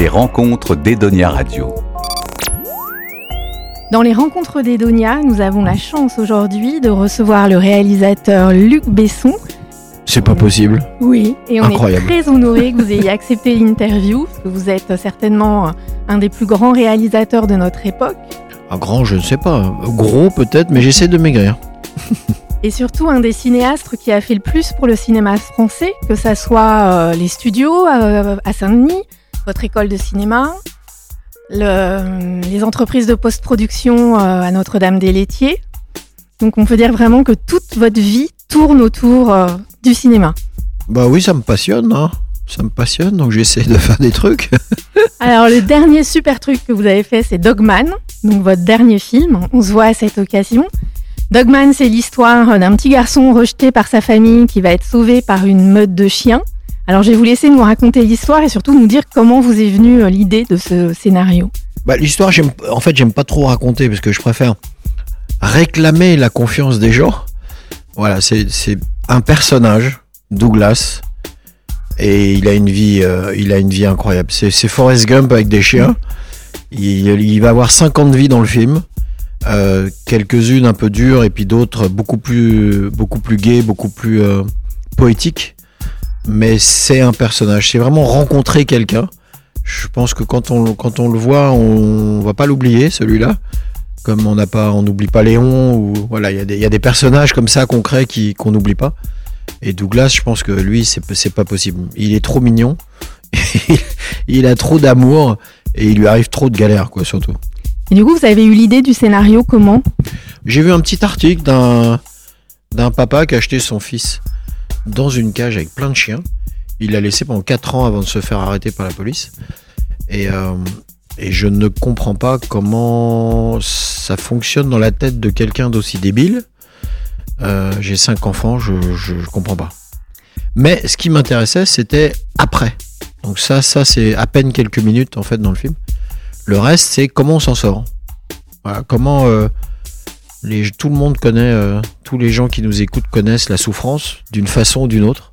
Les rencontres d'Edonia Radio. Dans les rencontres d'Edonia, nous avons la chance aujourd'hui de recevoir le réalisateur Luc Besson. C'est pas possible. Oui, et on Incroyable. est très honoré que vous ayez accepté l'interview, parce que vous êtes certainement un des plus grands réalisateurs de notre époque, Un grand, je ne sais pas. Gros peut-être, mais j'essaie de maigrir. et surtout un des cinéastes qui a fait le plus pour le cinéma français, que ça soit euh, les studios euh, à Saint-Denis, votre école de cinéma, le- les entreprises de post-production euh, à Notre-Dame-des-Laitiers. Donc on peut dire vraiment que toute votre vie tourne autour euh, du cinéma. Bah oui, ça me passionne. Hein. Ça me passionne, donc j'essaie de faire des trucs. Alors le dernier super truc que vous avez fait, c'est Dogman, donc votre dernier film. On se voit à cette occasion. Dogman, c'est l'histoire d'un petit garçon rejeté par sa famille qui va être sauvé par une meute de chiens. Alors je vais vous laisser nous raconter l'histoire et surtout nous dire comment vous est venue euh, l'idée de ce scénario. Bah, l'histoire, en fait, j'aime pas trop raconter parce que je préfère réclamer la confiance des gens. Voilà, c'est, un personnage, Douglas, et il a une vie, euh, incroyable. C'est, Forrest Gump avec des chiens. Il, va avoir 50 vies dans le film. Euh, quelques-unes un peu dures et puis d'autres beaucoup plus, beaucoup gaies, beaucoup plus poétiques. Mais c'est un personnage. C'est vraiment rencontrer quelqu'un. Je pense que quand on, quand on le voit, on va pas l'oublier, celui-là. Comme on n'a pas, on n'oublie pas Léon ou voilà, il y, a des- il y a des personnages comme ça qu'on crée qui qu'on n'oublie pas. Et Douglas, je pense que lui, c'est c'est pas possible. Il est trop mignon, il a trop d'amour et il lui arrive trop de galères, quoi, surtout. Et du coup, vous avez eu l'idée du scénario comment? J'ai vu un petit article d'un d'un papa qui a acheté son fils dans une cage avec plein de chiens. Il l'a laissé pendant 4 ans avant de se faire arrêter par la police. Et, euh, et je ne comprends pas comment ça fonctionne dans la tête de quelqu'un d'aussi débile. Euh, J'ai cinq enfants, je, je comprends pas. Mais ce qui m'intéressait, c'était après. Donc ça, ça c'est à peine quelques minutes en fait dans le film. Le reste, c'est comment on s'en sort. Voilà, comment euh, tout le monde connaît, euh, tous les gens qui nous écoutent connaissent la souffrance d'une façon ou d'une autre.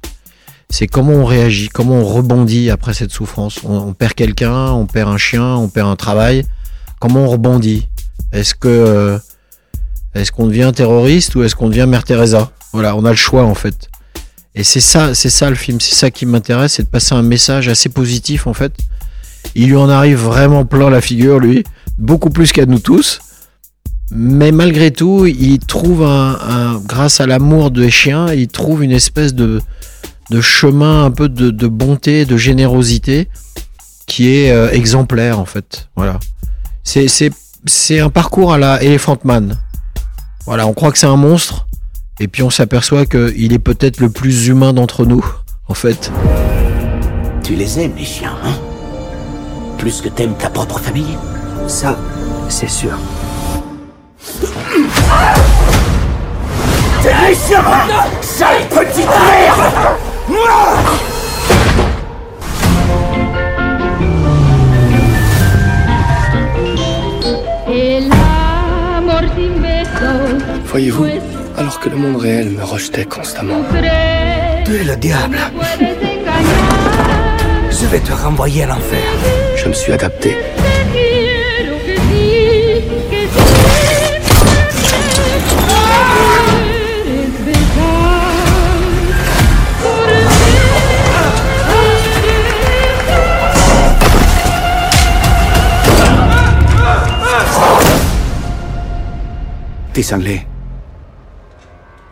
C'est comment on réagit, comment on rebondit après cette souffrance. On, on perd quelqu'un, on perd un chien, on perd un travail. Comment on rebondit? Est-ce que euh, est-ce qu'on devient terroriste ou est-ce qu'on devient Mère Teresa? Voilà, on a le choix en fait. Et c'est ça, c'est ça le film, c'est ça qui m'intéresse, c'est de passer un message assez positif en fait. Il lui en arrive vraiment plein la figure, lui, beaucoup plus qu'à nous tous. Mais malgré tout, il trouve un, un- grâce à l'amour des chiens, il trouve une espèce de, de chemin un peu de, de bonté, de générosité qui est euh, exemplaire en fait. Voilà. C'est, c'est, c'est un parcours à la Elephant Man. Voilà, on croit que c'est un monstre, et puis on s'aperçoit qu'il est peut-être le plus humain d'entre nous, en fait. Tu les aimes, les chiens, hein? Plus que t'aimes ta propre famille? Ça, c'est sûr. T'es Sale petite merde Voyez-vous, alors que le monde réel me rejetait constamment, Tu es le diable. Je vais te renvoyer à l'enfer je me suis adapté. T'es.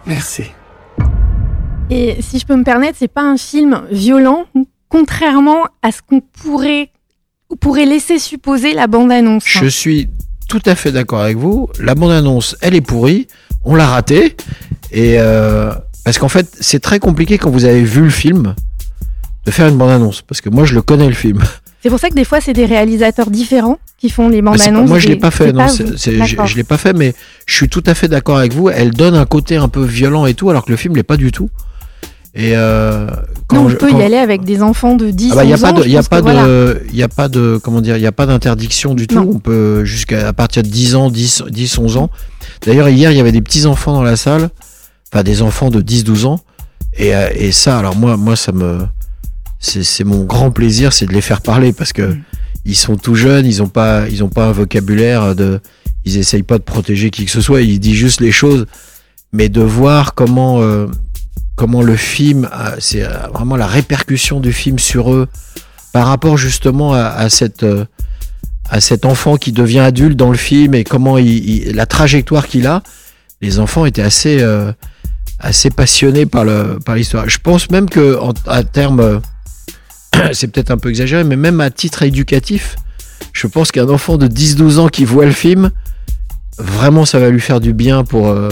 Merci. Et si je peux me permettre, c'est pas un film violent, contrairement à ce qu'on pourrait, pourrait laisser supposer la bande-annonce. Je suis tout à fait d'accord avec vous. La bande-annonce, elle est pourrie. On l'a ratée. Et euh, parce qu'en fait, c'est très compliqué quand vous avez vu le film de faire une bande-annonce. Parce que moi, je le connais le film. C'est pour ça que des fois, c'est des réalisateurs différents qui font les pas- bandes-annonces. moi, je l'ai pas fait. Non, pas je, l'ai pas fait, mais je suis tout à fait d'accord avec vous. Elle donne un côté un peu violent et tout, alors que le film l'est pas du tout. Et euh, quand Non, on je- peut quand- y aller avec des enfants de 10 Ah bah, il y a 11 pas ans. de, il y a pas de, il y a pas de, comment dire, il y a pas d'interdiction du tout. Non. On peut jusqu'à à partir de 10 ans, 10, 10, 11 ans. D'ailleurs, hier, il y avait des petits enfants dans la salle, enfin des enfants de 10, 12 ans. Et, euh, et ça, alors moi, moi, ça me, c'est c'est mon grand plaisir, c'est de les faire parler parce que Mm. Ils sont tout jeunes, ils ont pas, ils pas un vocabulaire de, ils essayent pas de protéger qui que ce soit, ils disent juste les choses, mais de voir comment, euh, comment le film, c'est euh, vraiment la répercussion du film sur eux par rapport justement à, cette, euh, à cet enfant qui devient adulte dans le film et comment la trajectoire qu'il a, les enfants étaient assez, assez passionnés par le, par l'histoire. Je pense même que en, à terme c'est peut-être un peu exagéré, mais même à titre éducatif, je pense qu'un enfant de 10-12 ans qui voit le film, vraiment ça va lui faire du bien pour, euh,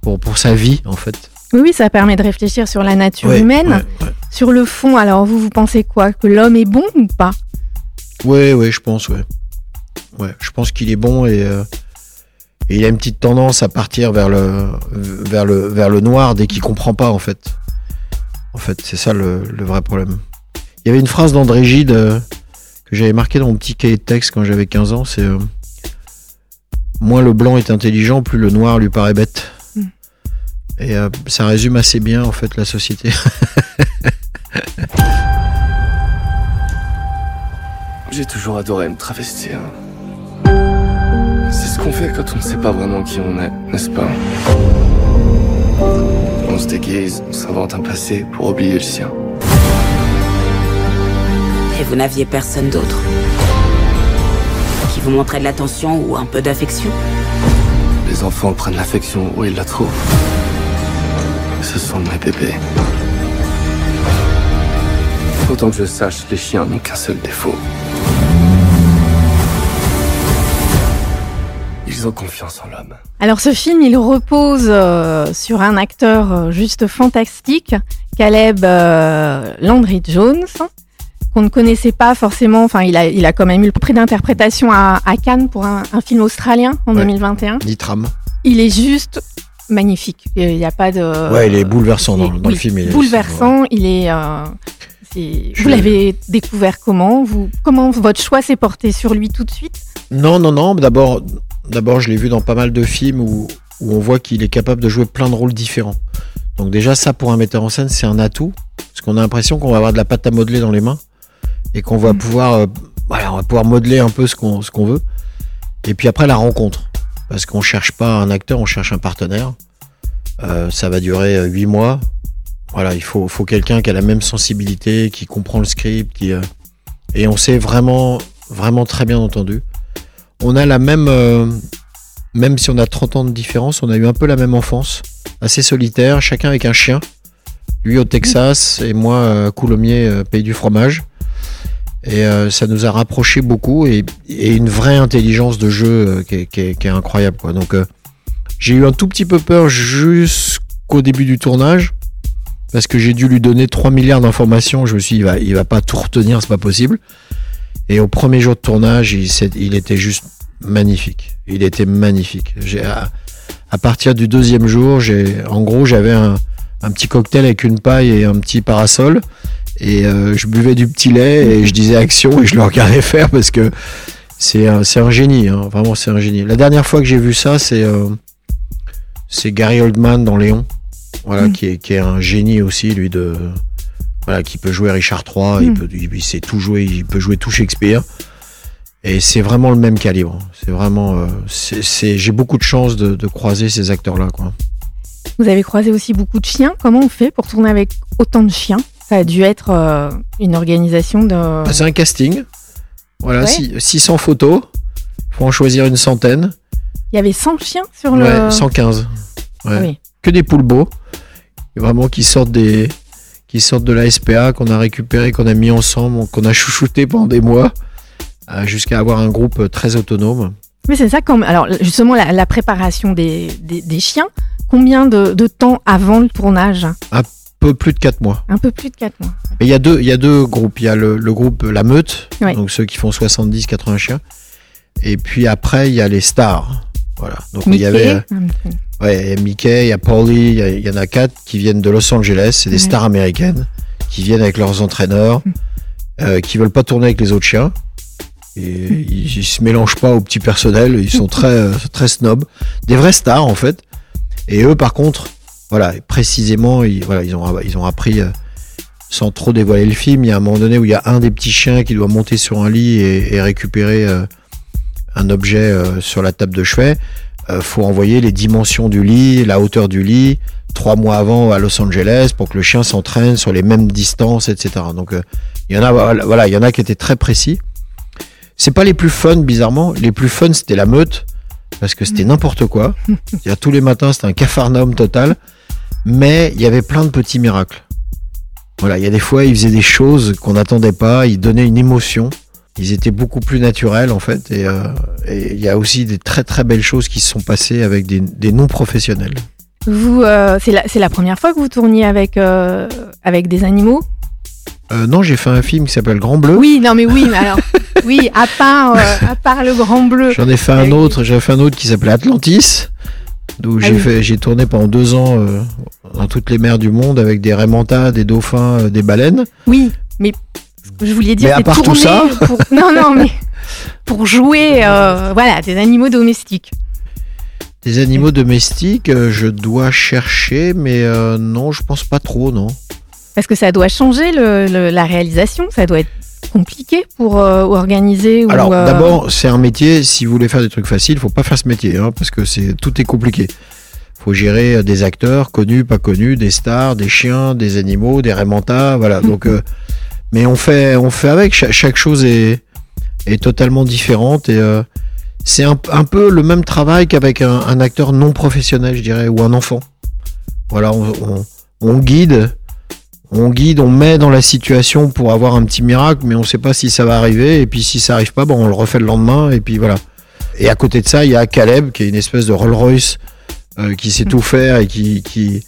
pour, pour sa vie en fait. Oui, oui, ça permet de réfléchir sur la nature Ouais, humaine. ouais, ouais. Sur le fond, alors vous, vous pensez quoi? Que l'homme est bon ou pas? Ouais, ouais, je pense, ouais. Ouais, je pense qu'il est bon et, euh, et il a une petite tendance à partir vers le, vers le, vers le noir dès qu'il comprend pas, en fait. En fait, c'est ça le, le vrai problème. Il y avait une phrase d'André Gide euh, que j'avais marquée dans mon petit cahier de texte quand j'avais 15 ans, c'est euh, Moins le blanc est intelligent, plus le noir lui paraît bête. Mm. Et euh, ça résume assez bien, en fait, la société. J'ai toujours adoré me travestir. C'est ce qu'on fait quand on ne sait pas vraiment qui on est, n'est-ce pas? On se déguise, on s'invente un passé pour oublier le sien. Et vous n'aviez personne d'autre Qui vous montrait de l'attention ou un peu d'affection Les enfants prennent l'affection où ils la trouvent. Ce sont mes bébés. Autant que je sache, les chiens n'ont qu'un seul défaut. Ils ont confiance en l'homme. Alors ce film, il repose euh, sur un acteur euh, juste fantastique, Caleb euh, Landry Jones, qu'on ne connaissait pas forcément. Enfin, il a, il a quand même eu le prix d'interprétation à, à Cannes pour un, un film australien en Ouais. 2021. Nitram. Il est juste magnifique. Il n'y a pas de. Ouais, il est bouleversant dans, il est- dans le film. il est- bouleversant. Il est. euh, Je- Vous l'avez découvert comment? Vous comment votre choix s'est porté sur lui tout de suite? Non, non, non. D'abord, d'abord, je l'ai vu dans pas mal de films où, où on voit qu'il est capable de jouer plein de rôles différents. Donc déjà, ça pour un metteur en scène, c'est un atout, parce qu'on a l'impression qu'on va avoir de la pâte à modeler dans les mains et qu'on va Mm. pouvoir, euh, voilà, on va pouvoir modeler un peu ce qu'on ce qu'on veut. Et puis après la rencontre, parce qu'on cherche pas un acteur, on cherche un partenaire. Euh, ça va durer euh, huit mois. Voilà, il faut, faut quelqu'un qui a la même sensibilité, qui comprend le script, qui euh, et on s'est vraiment, vraiment très bien entendu on a la même, euh, même si on a 30 ans de différence, on a eu un peu la même enfance, assez solitaire, chacun avec un chien. Lui au Texas et moi à Coulommiers, pays du fromage. Et euh, ça nous a rapprochés beaucoup et, une vraie intelligence de jeu euh, qui, est, incroyable. Quoi. Donc euh, j'ai eu un tout petit peu peur jusqu'au début du tournage parce que j'ai dû lui donner 3 milliards d'informations. Je me suis dit, il va, va pas tout retenir, c'est pas possible. Et au premier jour de tournage, il, était juste magnifique. Il était magnifique. À, partir du deuxième jour, en gros, j'avais un petit cocktail avec une paille et un petit parasol. Et euh, je buvais du petit lait et je disais action et je le regardais faire parce que c'est un, un génie. hein. Vraiment, c'est un génie. La dernière fois que j'ai vu ça, c'est, euh, c'est Gary Oldman dans Léon. Voilà, Mm. qui, est, qui est un génie aussi, lui, de. Voilà, qui peut jouer Richard III, il, Mm. peut, il, il sait tout jouer, il peut jouer tout Shakespeare. Et c'est vraiment le même calibre. C'est vraiment. euh, c'est, c'est- j'ai beaucoup de chance de, de croiser ces acteurs-là, quoi. Vous avez croisé aussi beaucoup de chiens. Comment on fait pour tourner avec autant de chiens? Ça a dû être euh, une organisation de. Bah, c'est un casting. Voilà, Ouais. six- 600 photos. Faut en choisir une centaine. Il y avait 100 chiens sur le. Ouais, 115. Ouais. Ah oui. Que des poules beaux. Vraiment qui sortent des. Qui sortent de la SPA, qu'on a récupéré, qu'on a mis ensemble, qu'on a chouchouté pendant des mois, euh, jusqu'à avoir un groupe euh, très autonome. Mais c'est ça, comme. Alors, justement, la, la préparation des, des, des chiens, combien de, de temps avant le tournage? Peu plus de 4 mois. Un peu plus de 4 mois. Mais il y a deux, il y a deux groupes. Il y a le, le groupe La Meute, Ouais. donc ceux qui font 70-80 chiens. Et puis après, il y a les stars. Voilà. Donc il y avait euh, ouais, il y a Mickey, il y a Paulie, il y en a quatre qui viennent de Los Angeles. C'est des Ouais. stars américaines qui viennent avec leurs entraîneurs, Mm. euh, qui veulent pas tourner avec les autres chiens. Et ils, ils se mélangent pas au petit personnel. Ils sont très euh, très snobs. Des vrais stars en fait. Et eux, par contre, voilà, précisément, ils, voilà, ils ont ils ont appris. euh, sans trop dévoiler le film, il y a un moment donné où il y a un des petits chiens qui doit monter sur un lit et, et récupérer euh, un objet euh, sur la table de chevet. Euh, faut envoyer les dimensions du lit, la hauteur du lit, trois mois avant à Los Angeles pour que le chien s'entraîne sur les mêmes distances, etc. Donc il y en a, voilà, il y en a qui étaient très précis. C'est pas les plus fun, bizarrement. Les plus fun, c'était la meute parce que c'était n'importe quoi. Tous les matins, c'était un cafarnaum total. Mais il y avait plein de petits miracles. Voilà, il y a des fois, ils faisaient des choses qu'on n'attendait pas. Ils donnaient une émotion. Ils étaient beaucoup plus naturels en fait. Et euh, il y a aussi des très très belles choses qui se sont passées avec des, des non-professionnels. Vous, euh, c'est la, première fois que vous tourniez avec, euh, avec des animaux? Euh, non, j'ai fait un film qui s'appelle Grand Bleu. Oui, non mais oui, mais alors, oui, à part, euh, à part le grand bleu. J'en ai fait un autre, j'ai fait un autre qui s'appelait Atlantis, où Ah j'ai oui. fait, j'ai tourné pendant deux ans euh, dans toutes les mers du monde avec des raimentas, des dauphins, euh, des baleines. Oui, mais je voulais dire, Mais à part tout ça pour- Non, non, mais pour jouer, euh, voilà, des animaux domestiques. Des animaux domestiques, je dois chercher, mais non, je pense pas trop, non. Parce que ça doit changer le- le- la réalisation, ça doit être compliqué pour euh, organiser. Alors ou, euh, d'abord, c'est un métier. Si vous voulez faire des trucs faciles, faut pas faire ce métier, hein, parce que c'est tout est compliqué. Faut gérer euh, des acteurs connus, pas connus, des stars, des chiens, des animaux, des raimentas, voilà. Donc, euh, mais on fait, on fait avec. Cha- chaque chose est est totalement différente et c'est un, un peu le même travail qu'avec un, un acteur non professionnel, je dirais, ou un enfant. Voilà, on, on, on guide, on guide, on met dans la situation pour avoir un petit miracle, mais on sait pas si ça va arriver. Et puis si ça arrive pas, bon, on le refait le lendemain. Et puis voilà. Et à côté de ça, il y a Caleb, qui est une espèce de Rolls Royce, euh, qui sait tout faire et qui, qui,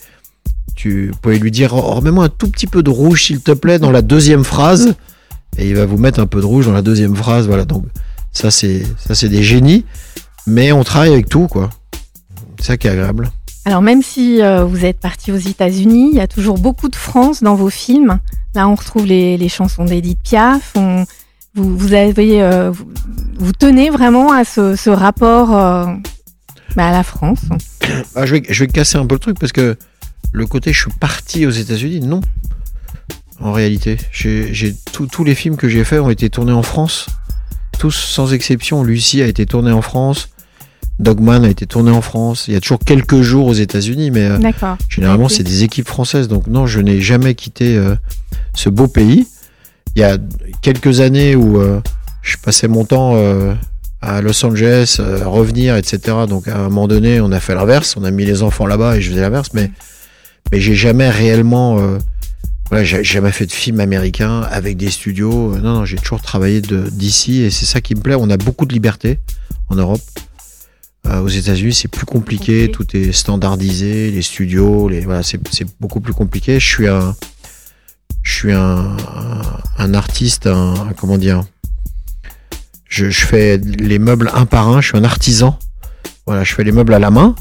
tu pouvez lui dire, oh, remets-moi un tout petit peu de rouge, s'il te plaît, dans la deuxième phrase. Et il va vous mettre un peu de rouge dans la deuxième phrase. Voilà. Donc ça, c'est ça, c'est des génies. Mais on travaille avec tout, quoi. C'est ça qui est agréable. Alors même si euh, vous êtes parti aux États-Unis, il y a toujours beaucoup de France dans vos films. Là, on retrouve les, chansons d'Edith Piaf. euh, vous, tenez vraiment à ce, rapport euh, bah, à la France. Ah, je, vais, casser un peu le truc parce que le côté je suis parti aux États-Unis, non. En réalité, tous les films que j'ai faits ont été tournés en France. Tous sans exception. Lucie a été tournée en France. Dogman a été tourné en France. Il y a toujours quelques jours aux États-Unis, mais euh, généralement c'est des équipes françaises. Donc non, je n'ai jamais quitté euh, ce beau pays. Il y a quelques années où euh, je passais mon temps à Los Angeles, revenir, etc. Donc à un moment donné, on a fait l'inverse. On a mis les enfants là-bas et je faisais l'inverse. Mais mais j'ai jamais réellement, voilà, j'ai jamais fait de film américain avec des studios. Non, non, j'ai toujours travaillé d'ici et c'est ça qui me plaît. On a beaucoup de liberté en Europe. Euh, aux États-Unis, c'est plus compliqué, tout est standardisé, les studios, les voilà, c'est c'est beaucoup plus compliqué. Je suis un, je suis un, un, un artiste, un, un- comment dire, je, je fais les meubles un par un. Je suis un artisan. Voilà, je fais les meubles à la main.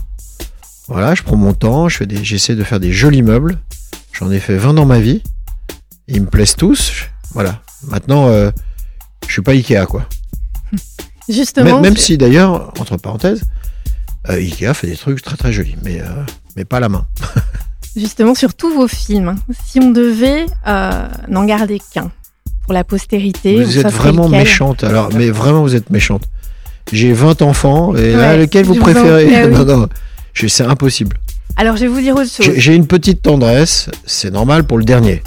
Voilà, je prends mon temps, je fais des, j'essaie de faire des jolis meubles. J'en ai fait 20 dans ma vie. Ils me plaisent tous. Voilà. Maintenant, euh, je suis pas Ikea, quoi. Justement, Même, même si d'ailleurs, entre parenthèses, euh, Ikea fait des trucs très très jolis, mais, euh, mais pas à la main. justement sur tous vos films, si on devait euh, n'en garder qu'un pour la postérité, vous êtes vraiment méchante. Alors, mais vraiment, vous êtes méchante. J'ai 20 enfants, et là, Ouais, lequel vous je vous en- préférez oui. Non, non, c'est impossible. Alors je vais vous dire autre chose. J'ai une petite tendresse, c'est normal pour le dernier.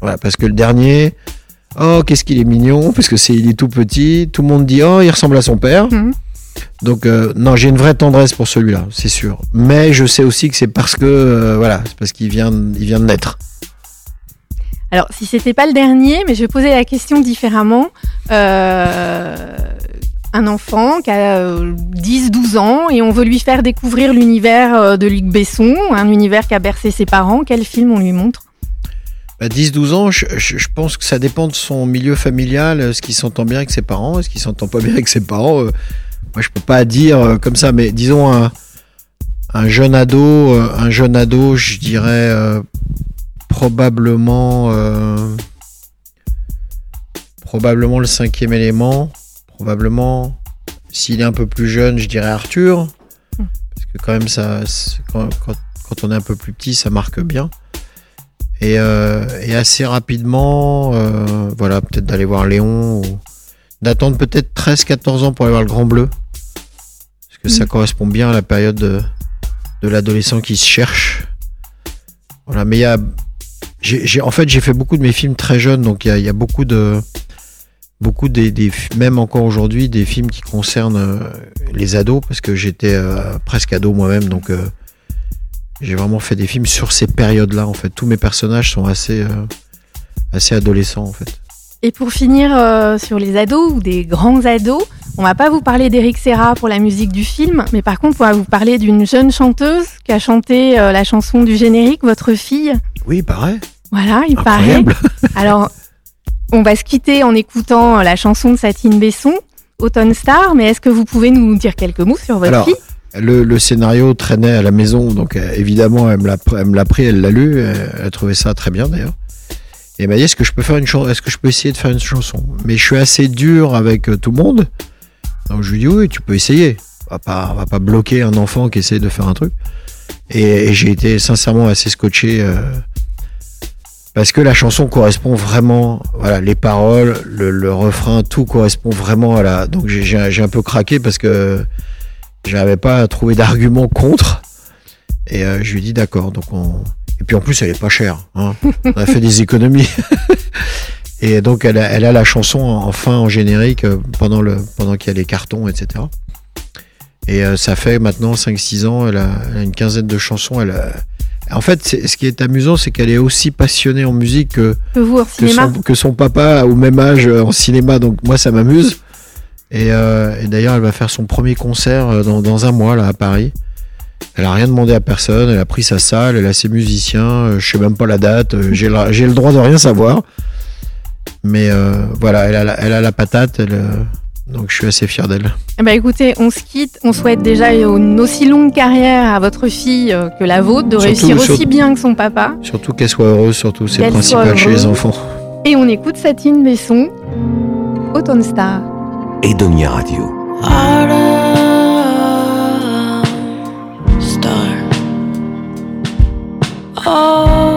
Voilà, parce que le dernier, oh, qu'est-ce qu'il est mignon, parce que c'est il est tout petit, tout le monde dit, oh, il ressemble à son père. Mhm. Donc, euh, non, j'ai une vraie tendresse pour celui-là, c'est sûr. Mais je sais aussi que c'est parce que, euh, voilà, c'est parce qu'il vient, il vient de naître. Alors, si c'était pas le dernier, mais je vais poser la question différemment. Euh, un enfant qui a euh, 10-12 ans et on veut lui faire découvrir l'univers de Luc Besson, un univers qui a bercé ses parents. Quel film on lui montre? Bah, 10-12 ans, je, je- pense que ça dépend de son milieu familial, est-ce qu'il s'entend bien avec ses parents, est-ce qu'il s'entend pas bien avec ses parents. Moi, je peux pas dire euh, comme ça, mais disons un, un jeune ado, euh, un jeune ado, je dirais euh, probablement, euh, probablement le cinquième élément, probablement s'il est un peu plus jeune, je dirais Arthur, parce que quand même ça, quand, quand- quand on est un peu plus petit, ça marque bien. Et, euh, et assez rapidement, voilà, peut-être d'aller voir Léon, ou d'attendre peut-être 13-14 ans pour aller voir le Grand Bleu. Que ça Mhm. correspond bien à la période de, de l'adolescent qui se cherche. Voilà, mais il y a. en fait, j'ai fait beaucoup de mes films très jeunes, donc il y a, il y a beaucoup de. Beaucoup des, des- même encore aujourd'hui, des films qui concernent euh, les ados, parce que j'étais euh, presque ado moi-même, donc euh, j'ai vraiment fait des films sur ces périodes-là. En fait, tous mes personnages sont assez, euh, assez adolescents, en fait. Et pour finir sur les ados ou des grands ados, on va pas vous parler d'Eric Serra pour la musique du film, mais par contre, on va vous parler d'une jeune chanteuse qui a chanté euh, la chanson du générique, votre fille. Oui, pareil. Voilà, il Incroyable. paraît. Alors, on va se quitter en écoutant la chanson de Satine Besson, Autumn Star, mais est-ce que vous pouvez nous dire quelques mots sur votre Alors, fille? Le, le scénario traînait à la maison, donc euh, évidemment, elle me l'a pris, elle l'a lu, euh, elle a trouvé ça très bien d'ailleurs. Et elle m'a dit est-ce que je peux faire une chanson, est-ce que je peux essayer de faire une chanson? Mais je suis assez dur avec euh, tout le monde, donc je lui dis oui, tu peux essayer. On va pas, va pas bloquer un enfant qui essaie de faire un truc. Et, j'ai été sincèrement assez scotché euh, parce que la chanson correspond vraiment, voilà, les paroles, le, refrain, tout correspond vraiment à la. Donc j'ai- un peu craqué parce que j'avais pas trouvé d'argument contre. Et euh, je lui dit d'accord. Et puis en plus, elle est pas chère. Hein. On a fait des économies. Et donc elle a, elle a la chanson en fin en générique euh, pendant le pendant qu'il y a les cartons, etc. Et euh, ça fait maintenant 5-6 ans. Elle a, elle a une quinzaine de chansons. Elle a- En fait, ce qui est amusant, c'est qu'elle est aussi passionnée en musique que, vous que son, que son papa au même âge euh, en cinéma. Donc moi, ça m'amuse. Et, euh, et d'ailleurs, elle va faire son premier concert euh, dans, dans un mois là à Paris. Elle a rien demandé à personne. Elle a pris sa salle. Elle a ses musiciens. euh, je sais même pas la date. euh, j'ai le droit de rien savoir. Mais euh, voilà, elle a, la, elle a la patate. Elle, euh, donc je suis assez fier d'elle. Eh ben, écoutez, on se quitte. On souhaite déjà une aussi longue carrière à votre fille euh, que la vôtre, de Surtout- réussir aussi surtout- bien que son papa. Surtout qu'elle soit heureuse, surtout c'est principal chez les enfants. Et on écoute Satine Besson, Autumn Star. Edonia Radio. Autumn star all